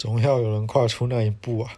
总要有人跨出那一步啊。